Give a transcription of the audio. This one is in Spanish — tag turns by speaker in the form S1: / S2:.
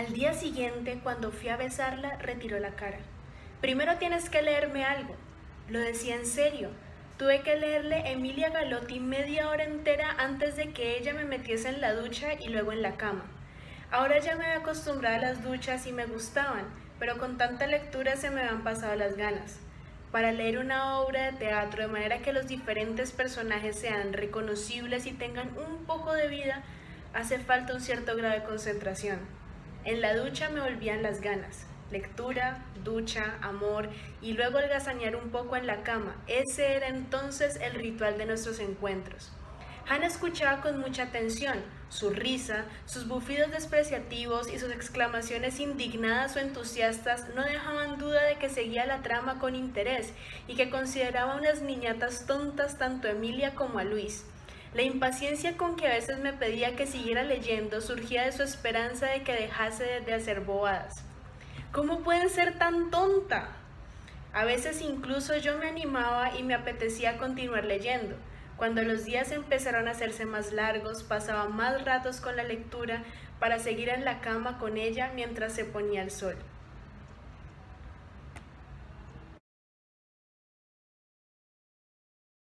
S1: Al día siguiente, cuando fui a besarla, retiró la cara. Primero tienes que leerme algo. Lo decía en serio. Tuve que leerle Emilia Galotti media hora entera antes de que ella me metiese en la ducha y luego en la cama. Ahora ya me había acostumbrado a las duchas y me gustaban, pero con tanta lectura se me habían pasado las ganas. Para leer una obra de teatro de manera que los diferentes personajes sean reconocibles y tengan un poco de vida, hace falta un cierto grado de concentración. En la ducha me volvían las ganas. Lectura, ducha, amor y luego holgazanear un poco en la cama. Ese era entonces el ritual de nuestros encuentros. Hannah escuchaba con mucha atención. Su risa, sus bufidos despreciativos y sus exclamaciones indignadas o entusiastas no dejaban duda de que seguía la trama con interés y que consideraba unas niñatas tontas tanto a Emilia como a Luis. La impaciencia con que a veces me pedía que siguiera leyendo surgía de su esperanza de que dejase de hacer bobadas. ¿Cómo puede ser tan tonta? A veces incluso yo me animaba y me apetecía continuar leyendo. Cuando los días empezaron a hacerse más largos, pasaba más ratos con la lectura para seguir en la cama con ella mientras se ponía el sol.